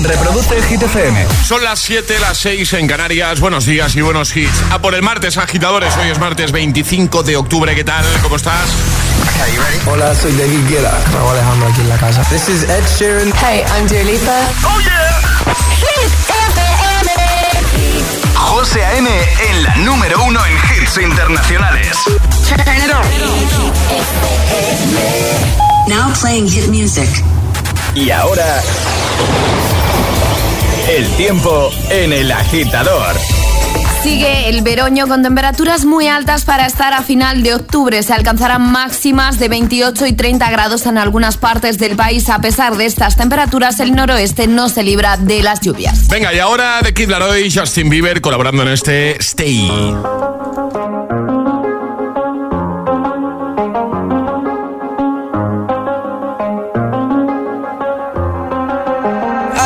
Reproduce Hit FM. Son las 7, las 6 en Canarias. Buenos días y buenos hits. A por el martes, agitadores. Hoy es martes 25 de octubre. ¿Qué tal? ¿Cómo estás? Hola, soy David Guetta. Raúl Alejandro aquí en la casa. This is Ed Sheeran. Hey, I'm Dua Lipa. ¡Oh, yeah! José A.M. en la número uno en hits internacionales. Now playing hit music. Y ahora... El tiempo en el agitador. Sigue el veroño con temperaturas muy altas para estar a final de octubre. Se alcanzarán máximas de 28 y 30 grados en algunas partes del país. A pesar de estas temperaturas, el noroeste no se libra de las lluvias. Venga, y ahora de Kid Laroi y Justin Bieber colaborando en este Stay.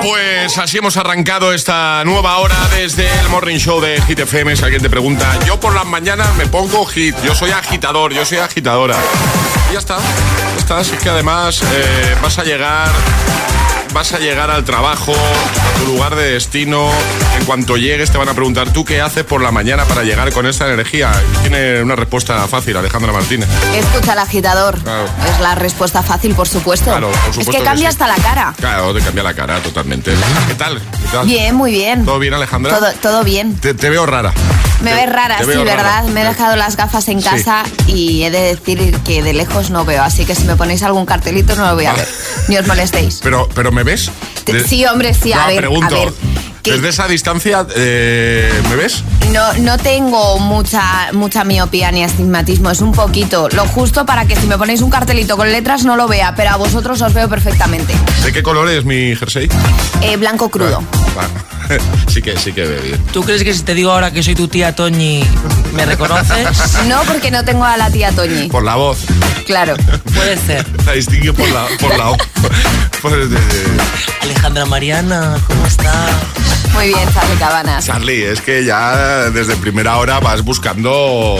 Pues así hemos arrancado esta nueva hora desde el Morning Show de Hit FM. Si alguien te pregunta, yo por las mañanas me pongo hit, yo soy agitador, yo soy agitadora. Y ya está, ya está. Así que además eh, vas a llegar vas a llegar al trabajo, a tu lugar de destino. En cuanto llegues te van a preguntar, ¿tú qué haces por la mañana para llegar con esta energía? Tiene una respuesta fácil, Alejandra Martínez. Escucha al agitador. Claro. Es la respuesta fácil, por supuesto. Claro, por supuesto es que que cambia sí. hasta la cara. Claro, te cambia la cara totalmente. ¿Qué tal? ¿Qué tal? Bien, muy bien. ¿Todo bien, Alejandra? Todo, todo bien. Te, te veo rara. Me ves rara, sí, rara. ¿verdad? Me he dejado las gafas en Sí. casa y he de decir que de lejos no veo. Así que si me ponéis algún cartelito no lo voy a ver. Ni os molestéis. Pero, pero ¿me ves? Te- De- sí, hombre, sí, a No, ver, pregunto, a ver, ¿qué? Desde esa distancia, eh, ¿me ves? No, no tengo mucha, mucha miopía ni astigmatismo, es un poquito. Lo justo para que si me ponéis un cartelito con letras no lo vea, pero a vosotros os veo perfectamente. ¿De qué color es mi jersey? Eh, blanco crudo. Sí que, sí que ve bien. ¿Tú crees que si te digo ahora que soy tu tía Toñi, me reconoces? No porque no tengo a la tía Toñi. Por la voz. Claro. Puede ser. La distingue por la, por la Alejandra Mariana, ¿cómo estás? Muy bien, Charlie Cabanas. Charlie, es que ya desde primera hora vas buscando.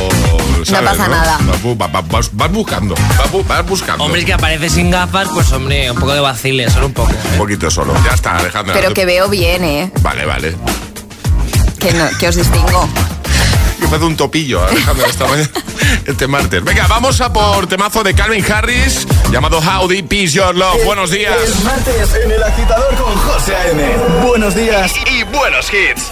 ¿sabes, pasa nada. Vas, bu- va- va- vas- vas buscando. Vas, bu- vas buscando. Hombre, es que aparece sin gafas, pues hombre, un poco de vacile, solo un poco. Un poquito solo. Ya está, Alejandra. Pero que veo bien, ¿eh? Vale, vale. Que, no, que os distingo. Que me hace un topillo, Alejandra, esta mañana. Este martes. Venga, vamos a por temazo de Calvin Harris llamado How Deep Is Your Love. Buenos días. Es martes en el agitador con José A.M. Buenos días y buenos hits.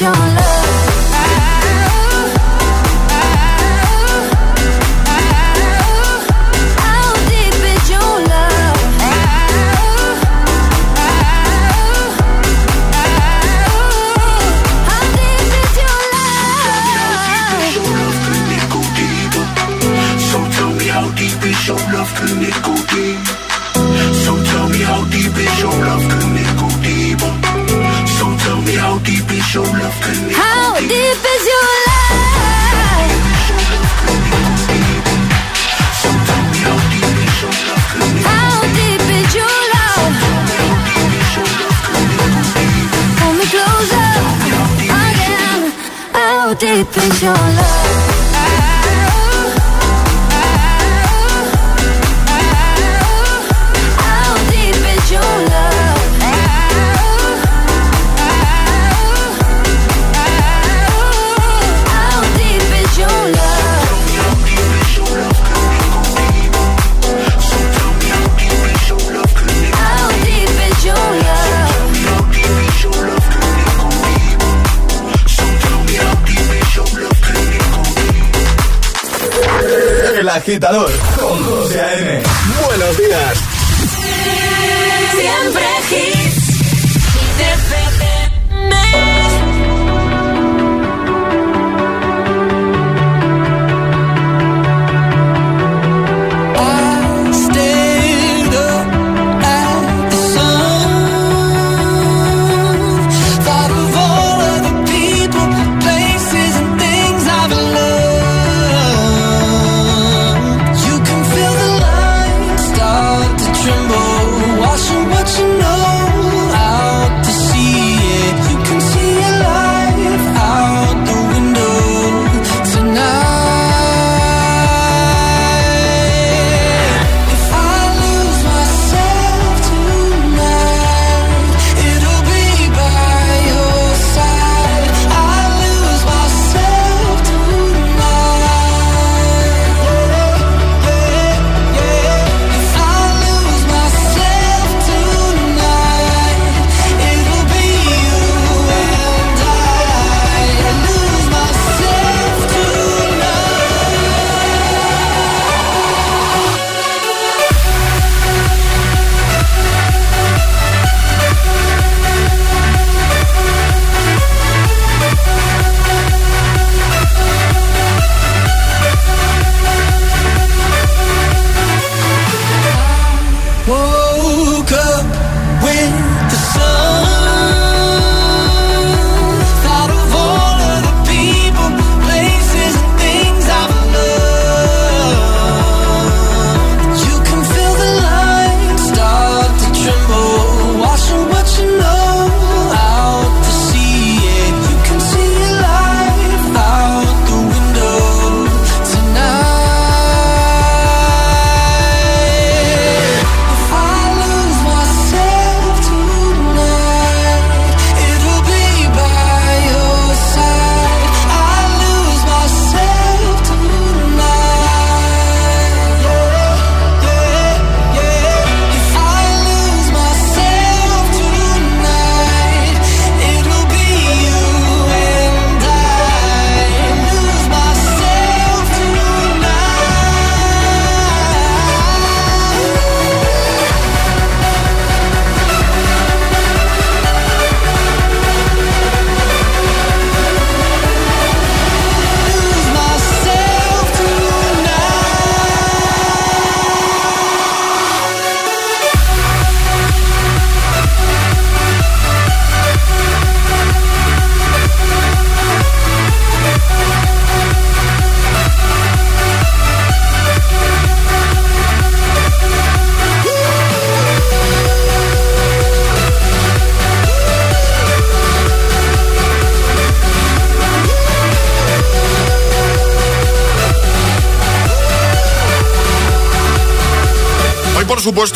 your love deep is your love. agitador.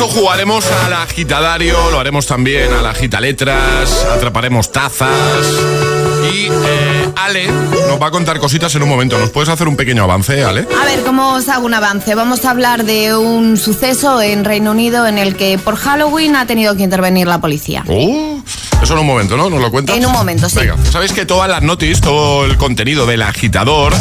Jugaremos al agitadario, lo haremos también a la agitaletras, atraparemos tazas. Y eh, Ale nos va a contar cositas en un momento. ¿Nos puedes hacer un pequeño avance, Ale? A ver, ¿cómo os hago un avance? Vamos a hablar de un suceso en Reino Unido en el que por Halloween ha tenido que intervenir la policía. Uh, eso en un momento, ¿no? ¿Nos lo cuentas? En un momento, sí. Venga, sabéis que todas las noticias, todo el contenido del agitador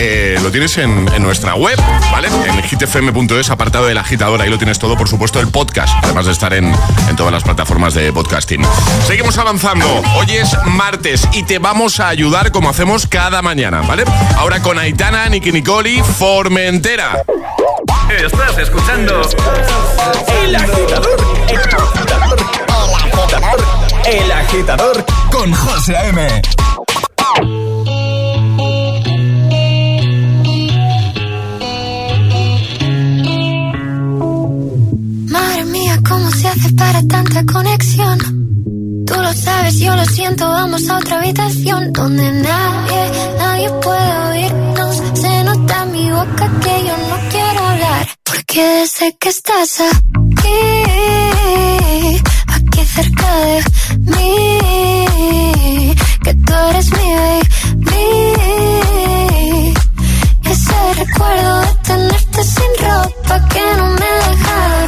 eh, lo tienes en, en nuestra web, ¿vale? En hitfm.es, apartado del agitador. Ahí lo tienes todo, por supuesto, el podcast, además de estar en, en todas las plataformas de podcasting. Seguimos avanzando. Hoy es martes y te vamos a ayudar como hacemos cada mañana, ¿vale? Ahora con Aitana, Nicky Nicoli, Formentera. Estás escuchando El Agitador. El Agitador. El Agitador. El Agitador con José A.M. para tanta conexión? Tú lo sabes, yo lo siento, vamos a otra habitación donde nadie, nadie puede oírnos. Se nota en mi boca que yo no quiero hablar, porque desde que estás aquí, aquí cerca de mí, que tú eres mi baby. Ese recuerdo de tenerte sin ropa que no me deja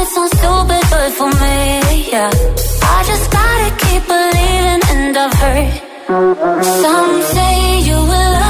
Might sound stupid, but for me, yeah. I just gotta keep believing, and I've heard some say you will love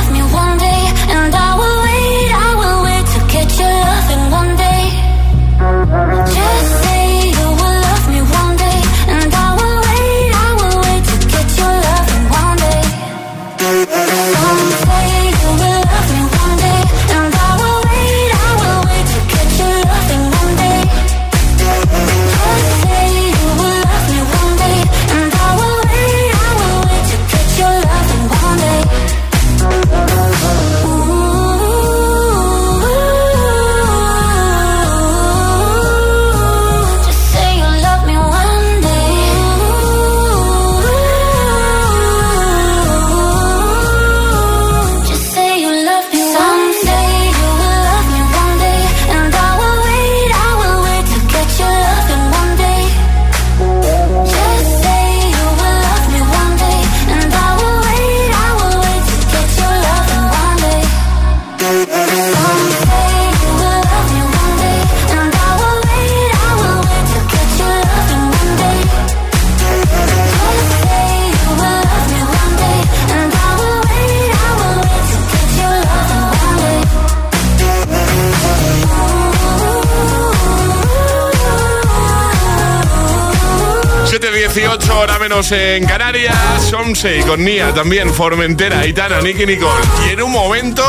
en Canarias, 11 y con Nia también, Formentera, Itana, Nicky Nicole. Y en un momento,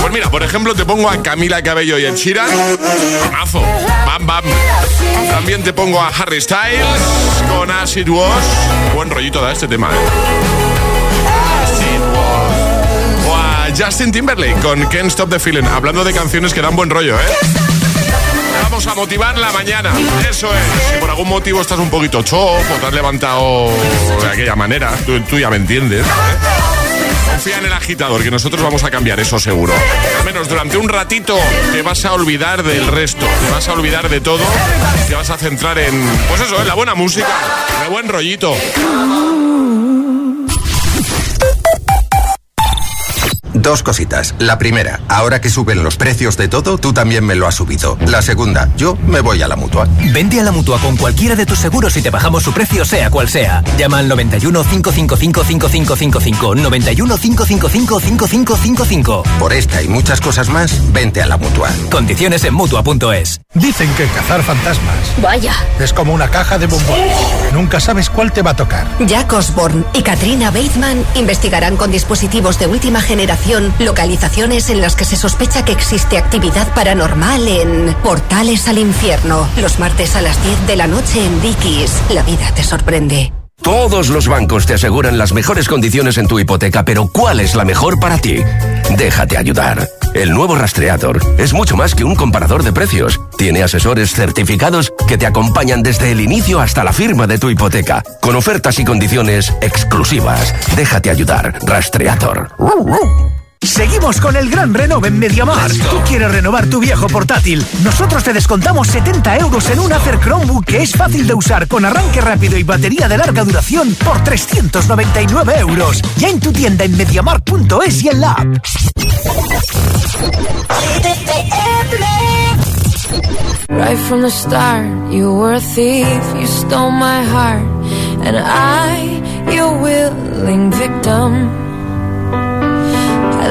pues mira, por ejemplo, te pongo a Camila Cabello y el Chiran, mazo, bam, bam. También te pongo a Harry Styles con Acid Wash. Buen rollito da este tema. Eh. O a Justin Timberlake con Can't Stop the Feeling, hablando de canciones que dan buen rollo, ¿eh? Motivar la mañana. Eso es. Si por algún motivo estás un poquito chof o te has levantado de aquella manera, tú, tú ya me entiendes. ¿eh? Confía en el agitador, que nosotros vamos a cambiar eso seguro. Al menos durante un ratito te vas a olvidar del resto, te vas a olvidar de todo, te vas a centrar en, pues eso, en la buena música, en el buen rollito. Dos cositas. La primera, ahora que suben los precios de todo, tú también me lo has subido. La segunda, yo me voy a la mutua. Vente a la mutua con cualquiera de tus seguros y te bajamos su precio, sea cual sea. Llama al 91 555 5555. 91 555 5555. Por esta y muchas cosas más, vente a la mutua. Condiciones en mutua.es. Dicen que cazar fantasmas Vaya. es como una caja de bombones. Nunca sabes cuál te va a tocar. Jack Osborne y Katrina Bateman investigarán con dispositivos de última generación localizaciones en las que se sospecha que existe actividad paranormal en Portales al Infierno. Los martes a las 10 de la noche en Dickies. La vida te sorprende. Todos los bancos te aseguran las mejores condiciones en tu hipoteca, pero ¿cuál es la mejor para ti? Déjate ayudar. El nuevo Rastreator es mucho más que un comparador de precios. Tiene asesores certificados que te acompañan desde el inicio hasta la firma de tu hipoteca, con ofertas y condiciones exclusivas. Déjate ayudar. Rastreator. Seguimos con el gran renove en Mediamar. Tú quieres renovar tu viejo portátil. Nosotros te descontamos 70 euros en un Acer Chromebook que es fácil de usar con arranque rápido y batería de larga duración por 399 euros. Ya en tu tienda en mediamar.es y en la app. Right from the start, you were a thief, you stole my heart, and I, your willing victim.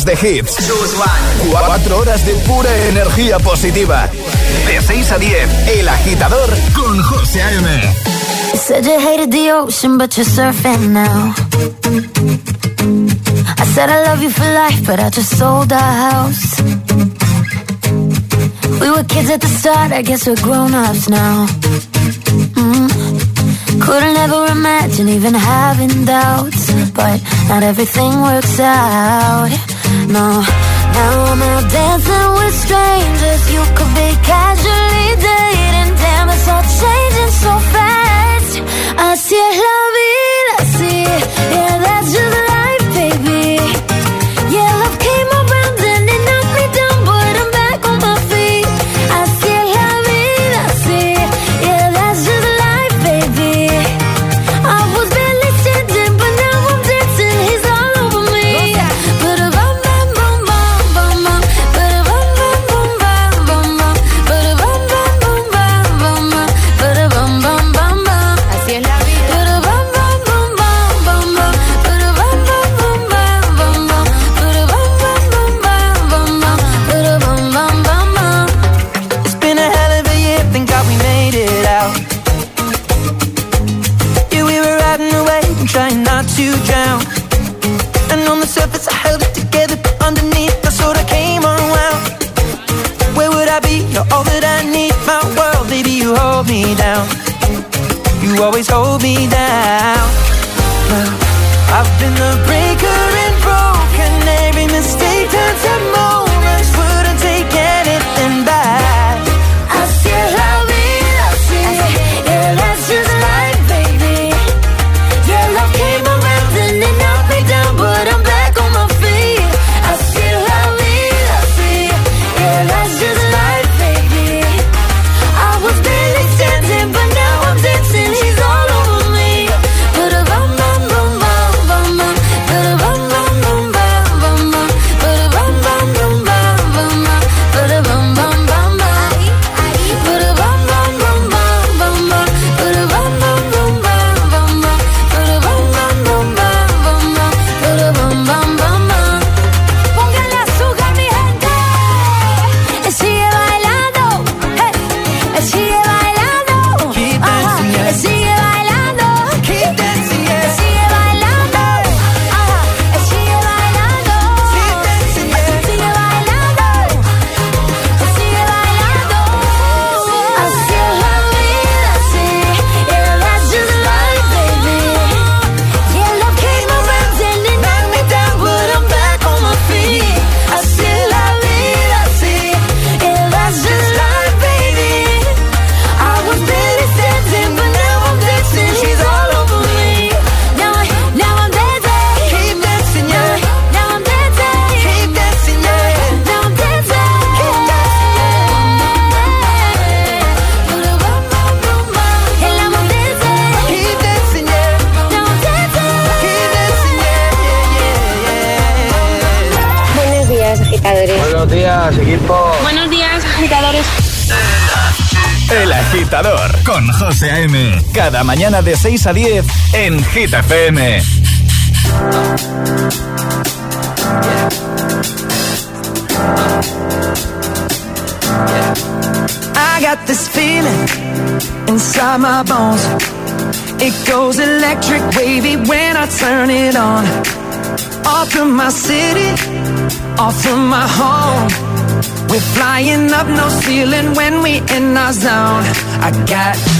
horas de hits. Cuatro horas de pura energía positiva. De 6 a 10, El Agitador con José A.M. said you hated the ocean, but you're surfing now. I said I love you for life, but I just sold our house. We were kids at the start, I guess we're grown-ups now. Mm. Couldn't ever imagine even having doubts, but not everything works out. no Now I'm out dancing with strangers. You could be casually dating. Damn, it's all changing so fast. I see la vida, see Yeah, that's just cada mañana de 6 a 10 en Hit FM. I got this feeling inside my bones. It goes electric wavy when I turn it on. Off from my city, off from my home. We're flying up no ceiling when we in our zone. I got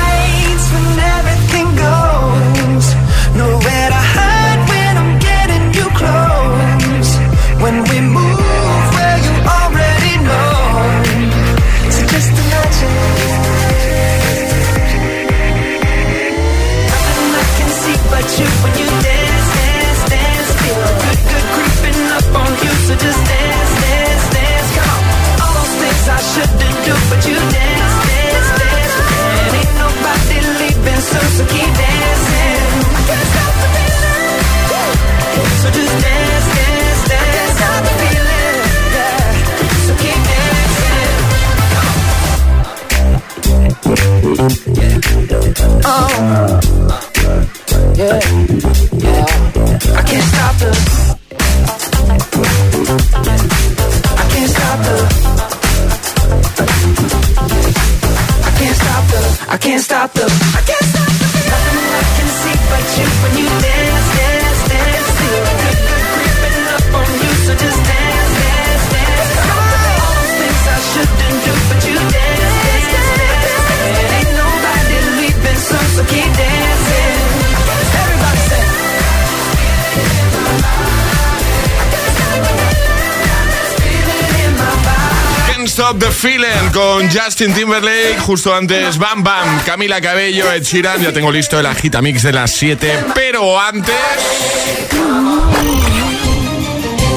Feeling con Justin Timberlake, justo antes Bam Bam, Camila Cabello, Ed Sheeran, ya tengo listo el agitamix de las 7, pero antes...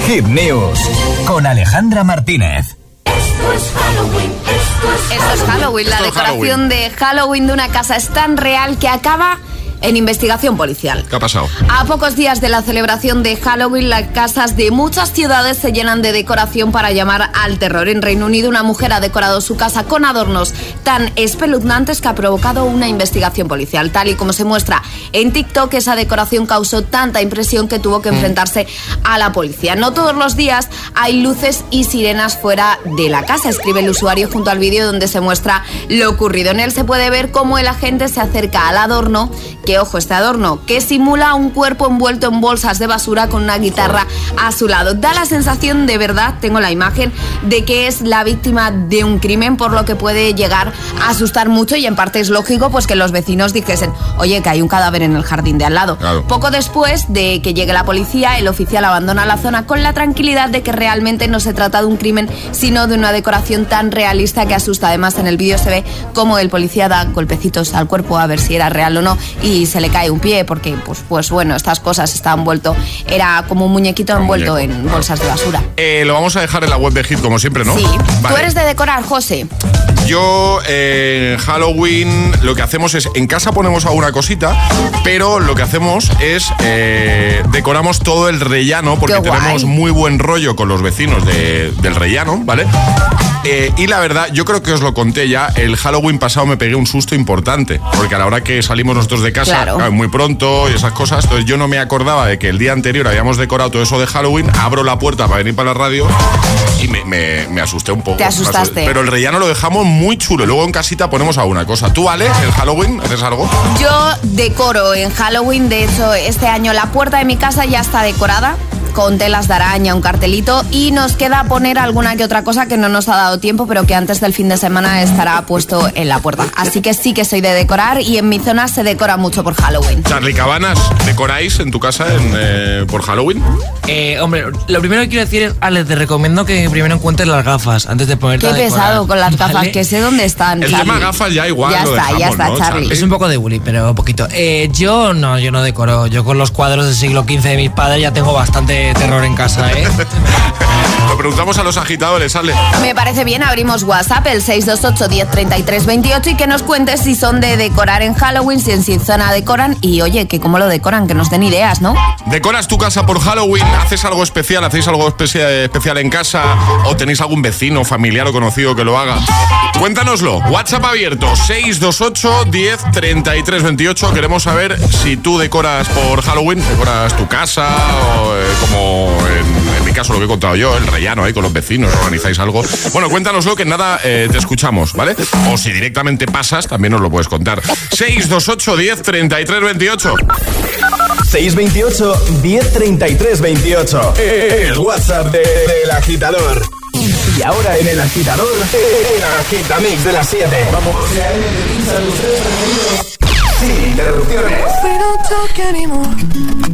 Hit News con Alejandra Martínez. Esto es Halloween. La Esto es decoración Halloween. de Halloween de una casa es tan real que acaba en investigación policial. ¿Qué ha pasado? A pocos días de la celebración de Halloween, las casas de muchas ciudades se llenan de decoración para llamar al terror. En Reino Unido, una mujer ha decorado su casa con adornos tan espeluznantes que ha provocado una investigación policial. Tal y como se muestra en TikTok, esa decoración causó tanta impresión que tuvo que enfrentarse a la policía. No todos los días hay luces y sirenas fuera de la casa, escribe el usuario junto al vídeo donde se muestra lo ocurrido. En él se puede ver cómo el agente se acerca al adorno, que ojo, este adorno, que simula un cuerpo envuelto en bolsas de basura con una guitarra a su lado. Da la sensación, de verdad, tengo la imagen, de que es la víctima de un crimen, por lo que puede llegar a asustar mucho y en parte es lógico pues que los vecinos dijesen, oye, que hay un cadáver en el jardín de al lado. Claro. Poco después de que llegue la policía, el oficial abandona la zona con la tranquilidad de que realmente no se trata de un crimen, sino de una decoración tan realista que asusta. Además, en el vídeo se ve cómo el policía da golpecitos al cuerpo a ver si era real o no y se le cae un pie porque, pues, pues bueno, estas cosas estaban envuelto, era como un muñequito envuelto muñeco. en bolsas de basura. Eh, lo vamos a dejar en la web de Hit como siempre, ¿no? Sí. Vale. ¿Tú eres de decorar, José? Yo eh, en Halloween lo que hacemos es, en casa ponemos alguna cosita, pero lo que hacemos es eh, decoramos todo el rellano porque tenemos muy buen rollo con los vecinos de- del rellano, ¿vale? Eh, y la verdad, yo creo que os lo conté ya, el Halloween pasado me pegué un susto importante, porque a la hora que salimos nosotros de casa, Claro. muy pronto y esas cosas, entonces yo no me acordaba de que el día anterior habíamos decorado todo eso de Halloween, abro la puerta para venir para la radio y me, me- me asusté un poco. Te asustaste. Pero el rellano lo dejamos muy chulo, luego en casita ponemos alguna cosa. ¿Tú, Ale, el Halloween, haces algo? Yo decoro en Halloween, de hecho este año la puerta de mi casa ya está decorada con telas de araña, un cartelito y nos queda poner alguna que otra cosa que no nos ha dado tiempo, pero que antes del fin de semana estará puesto en la puerta. Así que sí que soy de decorar y en mi zona se decora mucho por Halloween. Charlie Cabanas, ¿decoráis en tu casa en, eh, por Halloween? Eh, hombre, lo primero que quiero decir es, Ale, te recomiendo que primero encuentres las gafas antes de ponerte Qué a pesado con las gafas, ¿Vale? que sé dónde están. El Charlie. tema gafas ya igual Ya lo está, ya está, ¿no, Charlie. Es un poco de bully, pero poquito. Eh, yo no, yo no decoro. Yo con los cuadros del siglo XV de mis padres ya tengo bastante terror en casa, ¿eh? Lo preguntamos a los agitadores, Ale. Me parece bien, abrimos WhatsApp el 628 1033 28 y que nos cuentes si son de decorar en Halloween, si en su zona decoran y oye, que cómo lo decoran, que nos den ideas, ¿no? ¿Decoras tu casa por Halloween? ¿Haces algo especial? ¿Hacéis algo especia- especial en casa? ¿O tenéis algún vecino, familiar o conocido que lo haga? Cuéntanoslo. WhatsApp abierto 628 10 33 28. Queremos saber si tú decoras por Halloween, decoras tu casa o eh, como en, en mi caso lo que he contado yo, el rellano ahí con los vecinos, organizáis algo. Bueno, cuéntanoslo que nada eh, te escuchamos, ¿vale? O si directamente pasas, también nos lo puedes contar. 628 10 33 28. 628 1033 28. El WhatsApp de- del agitador. Y ahora en el agitador, el agitamix de las 7. Vamos. Sin interrupciones. We don't talk anymore.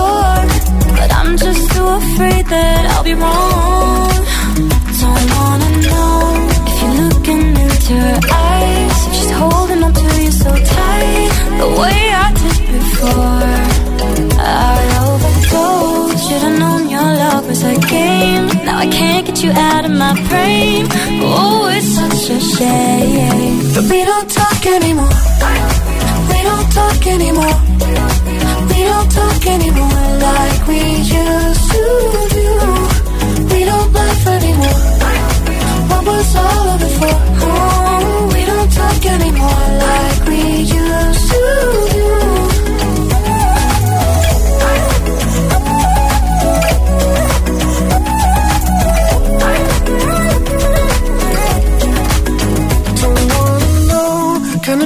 I'm just too afraid that I'll be wrong. Don't wanna know if you're looking into her eyes. She's holding on to you so tight, the way I did before. I overdosed. Should've known your love was a game. Now I can't get you out of my brain. Oh, it's such a shame. But we don't talk anymore. We don't talk anymore. Talk anymore like we used to do. We don't laugh anymore. What was all of it for? Oh, we don't talk anymore like we used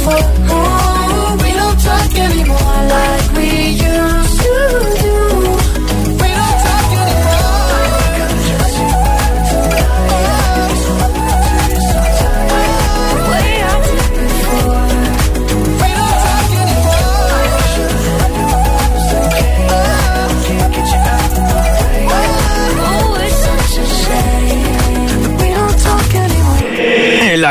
before. Ooh, we don't talk anymore like we used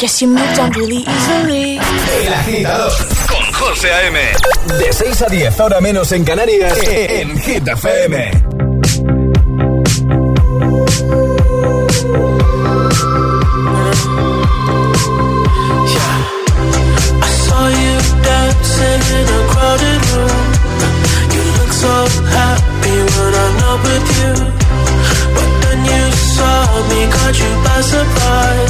guess you moved on really easily. El agitador con José A.M. De 6 a 10, ahora menos en Canarias, en Hit FM. I saw you dancing in a crowded room. You look so happy when I'm not with you. But then you saw me, caught you by surprise.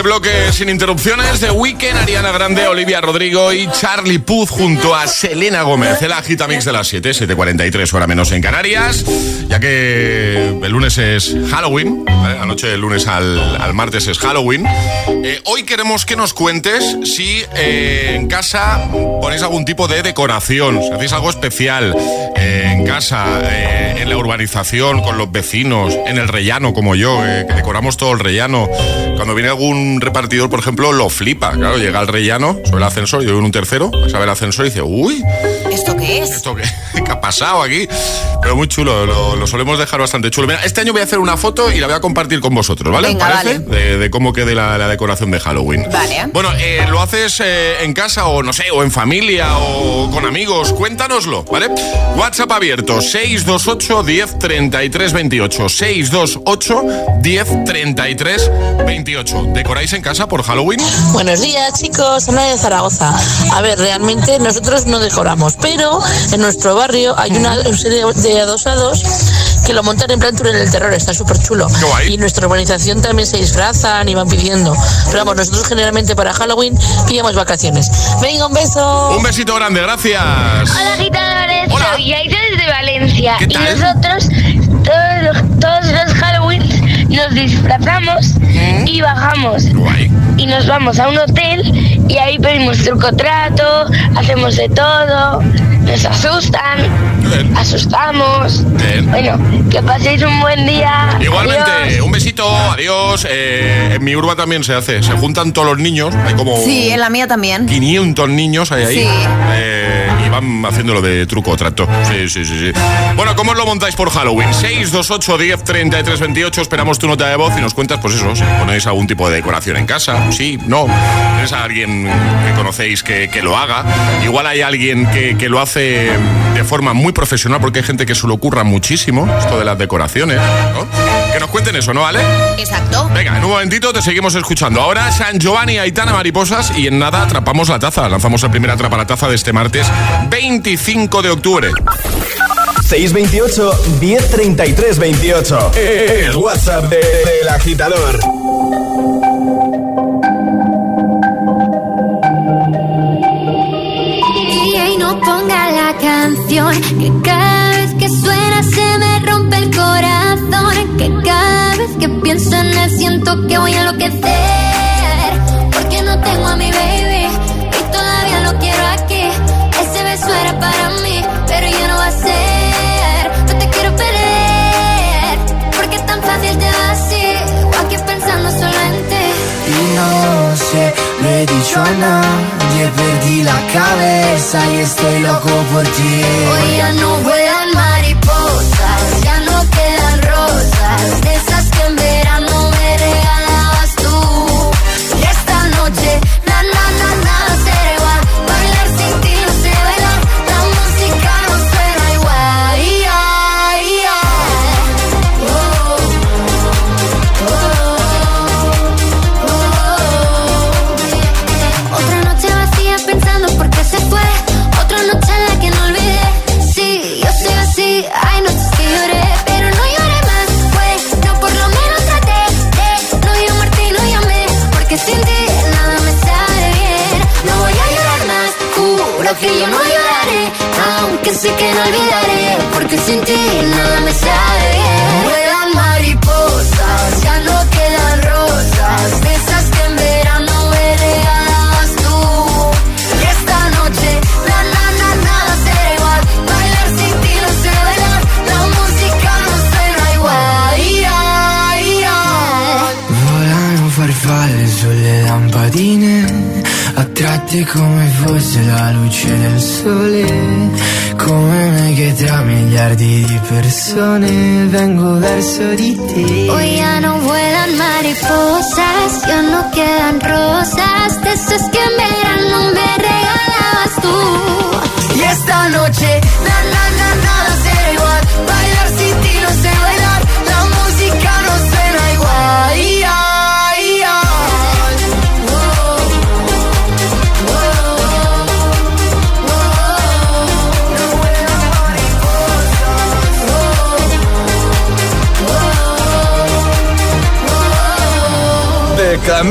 Este bloque sin interrupciones de Weekend, Ariana Grande, Olivia Rodrigo y Charlie Puth junto a Selena Gómez. El agita mix de las 7, 7.43 hora menos en Canarias, ya que el lunes es Halloween, anoche del lunes al, martes es Halloween. Eh, hoy queremos que nos cuentes si eh, en casa ponéis algún tipo de decoración, si hacéis algo especial eh, en casa, en la urbanización, con los vecinos, en el rellano como yo, que decoramos todo el rellano. Cuando viene algún repartidor, por ejemplo, lo flipa. Claro, llega al rellano, sube el ascensor, yo en un tercero, sabe el ascensor y dice, uy. ¿Esto qué es? ¿Esto qué, qué ha pasado aquí? Pero muy chulo, lo, solemos dejar bastante chulo. Mira, este año voy a hacer una foto y la voy a compartir con vosotros, ¿vale? Venga, ¿Parece? De, cómo quede la, decoración de Halloween. Vale. Bueno, eh, lo haces eh, en casa o no sé, o en familia o con amigos. Cuéntanoslo, ¿vale? WhatsApp abierto 628 10 33 28. 628 10 33 28. ¿Decoráis en casa por Halloween? Buenos días, chicos. Ana de Zaragoza. A ver, realmente nosotros no decoramos, pero en nuestro barrio hay una serie de adosados que lo montan en plan en el terror. Está súper chulo. Y nuestra urbanización también se disfrazan y van pidiendo. Pero vamos, nosotros generalmente para Halloween pillamos vacaciones. Venga, un beso. Un besito grande, gracias. Hola, gitadores. Soy Aida desde Valencia. Y nosotros, todos los, todos los Halloween, nos disfrazamos y bajamos. Y nos vamos a un hotel y ahí pedimos truco trato, hacemos de todo, nos asustan, asustamos. Bueno, que paséis un buen día. Igualmente, un besito, adiós. Eh, en mi urba también se hace, se juntan todos los niños, hay como... Sí, en la mía también. 500 niños hay ahí. Sí. Eh, van haciéndolo de truco trato. Sí, sí, sí, sí. Bueno, ¿cómo os lo montáis por Halloween? 628 10 33 28, esperamos tu nota de voz y nos cuentas, pues eso, si ponéis algún tipo de decoración en casa, sí, no. ¿Tienes a alguien que conocéis que, lo haga? Igual hay alguien que, lo hace de forma muy profesional, porque hay gente que se lo ocurra muchísimo, esto de las decoraciones. Que nos cuenten eso, ¿no, vale? Exacto. Venga, en un momentito te seguimos escuchando. Ahora San Giovanni, Aitana, Mariposas y en nada atrapamos la taza. Lanzamos el primer atrapa la taza de este martes 25 de octubre. 628 1033 28. El WhatsApp del de, agitador. Y no ponga la canción que cada vez que suena se me rompe el corazón. Que cada vez que pienso en él siento que voy a enloquecer. Porque no tengo a mi baby y todavía lo quiero aquí. Ese beso era para mí, pero ya no va a ser. no he dicho a nadie, perdí la cabeza y estoy loco por ti. Hoy ya no vuelan mariposas,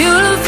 Todos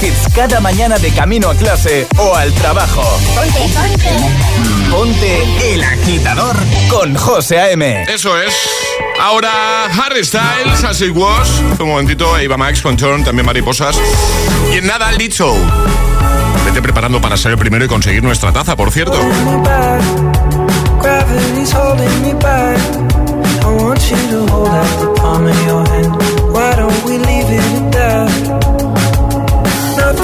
hits cada mañana de camino a clase o al trabajo. Ponte, ponte. Ponte el agitador con José A.M. Eso es. Ahora Harry Styles, as it was. Un momentito, Eva Max con Turn, también mariposas. Y en nada, el dicho. Vete preparando para ser el primero y conseguir nuestra taza, por cierto.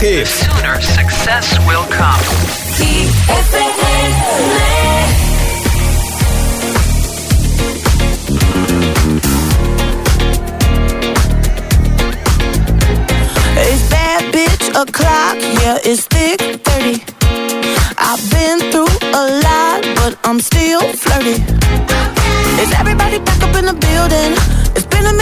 y buenos hits. success will come. It's bad bitch o'clock, yeah, it's thick 30. I've been through a lot, but I'm still flirty. Is everybody back up in the building?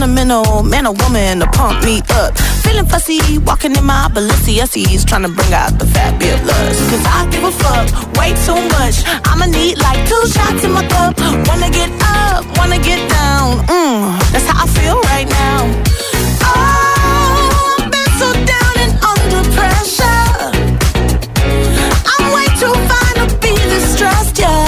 Sentimental man or woman to pump me up. Feeling fussy, walking in my Balenciennes, trying to bring out the fabulous. Cause I give a fuck way too much. I'ma need like two shots in my cup. Wanna get up, wanna get down. Mm, that's how I feel right now. Oh, been so down and under pressure. I'm way too fine to be distressed, yeah.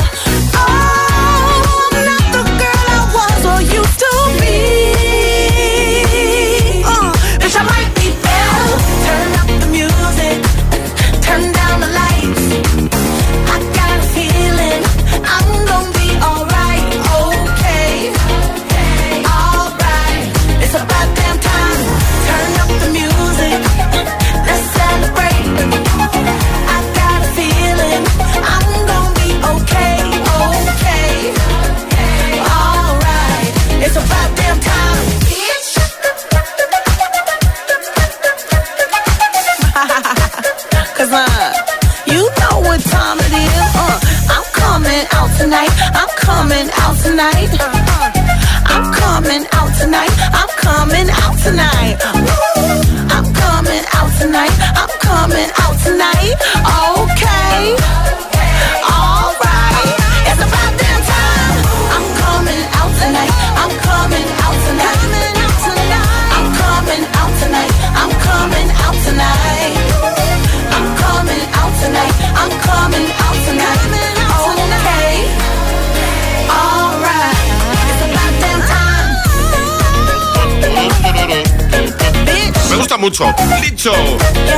Mucho. Dicho.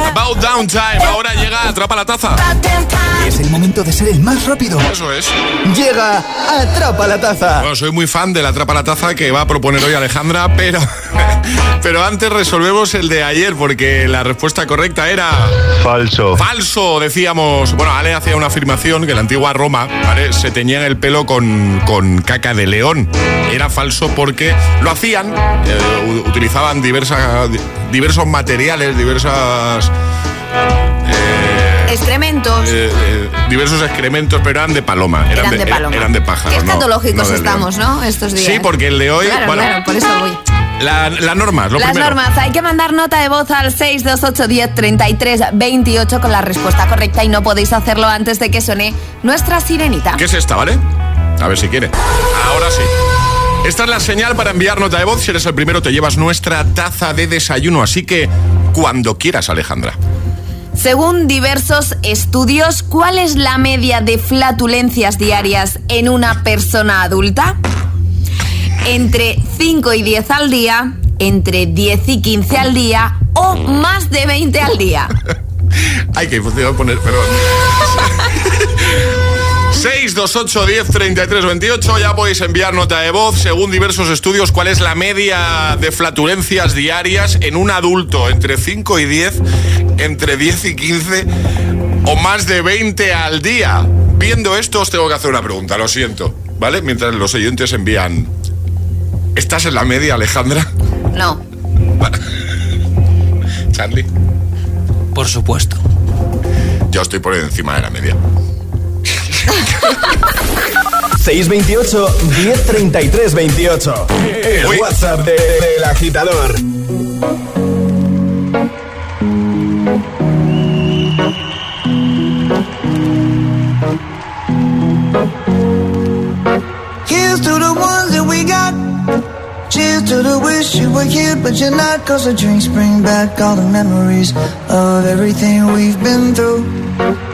About Downtime. Ahora llega Atrapa la Taza. Es el momento de ser el más rápido. Eso es. Llega Atrapa la Taza. Bueno, soy muy fan del Atrapa la Taza que va a proponer hoy Alejandra, pero, pero antes resolvemos el de ayer porque la respuesta correcta era... Falso. Falso, decíamos. Bueno, Ale hacía una afirmación que la antigua Roma ¿vale? se teñía el pelo con, con caca de león. Era falso porque lo hacían, eh, utilizaban diversas, diversos materiales, diversas... Excrementos. eh, eh, diversos excrementos, pero eran de paloma. Eran, Eran de paloma. Eran de pájaro. Qué escatológicos no estamos, ¿no? Estos días. Sí, porque el de hoy. Claro, bueno, claro, por eso voy. la- las normas, lo Las primero. normas, hay que mandar nota de voz al 628 10 33 28 con la respuesta correcta y no podéis hacerlo antes de que suene nuestra sirenita. ¿Qué es esta, vale? A ver si quiere. Ahora sí. Esta es la señal para enviar nota de voz. Si eres el primero, te llevas nuestra taza de desayuno. Así que cuando quieras, Alejandra. Según diversos estudios, ¿cuál es la media de flatulencias diarias en una persona adulta? Entre 5 y 10 al día, entre 10 y 15 al día o más de 20 al día. Ay, que poner, perdón. 628 10 33 28 ya podéis enviar nota de voz según diversos estudios cuál es la media de flatulencias diarias en un adulto entre 5 y 10 entre 10 y 15 o más de 20 al día viendo esto os tengo que hacer una pregunta lo siento ¿vale? mientras los oyentes envían ¿estás en la media Alejandra? No. Charlie Por supuesto. yo estoy por encima de la media 628 1033 28. El WhatsApp del de, agitador. Here's to the ones that we got. Cheers to the wish you were here, but you're not. Cause the drinks bring back all the memories of everything we've been through.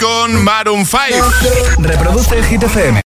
Con Maroon 5. Reproduce el Hit.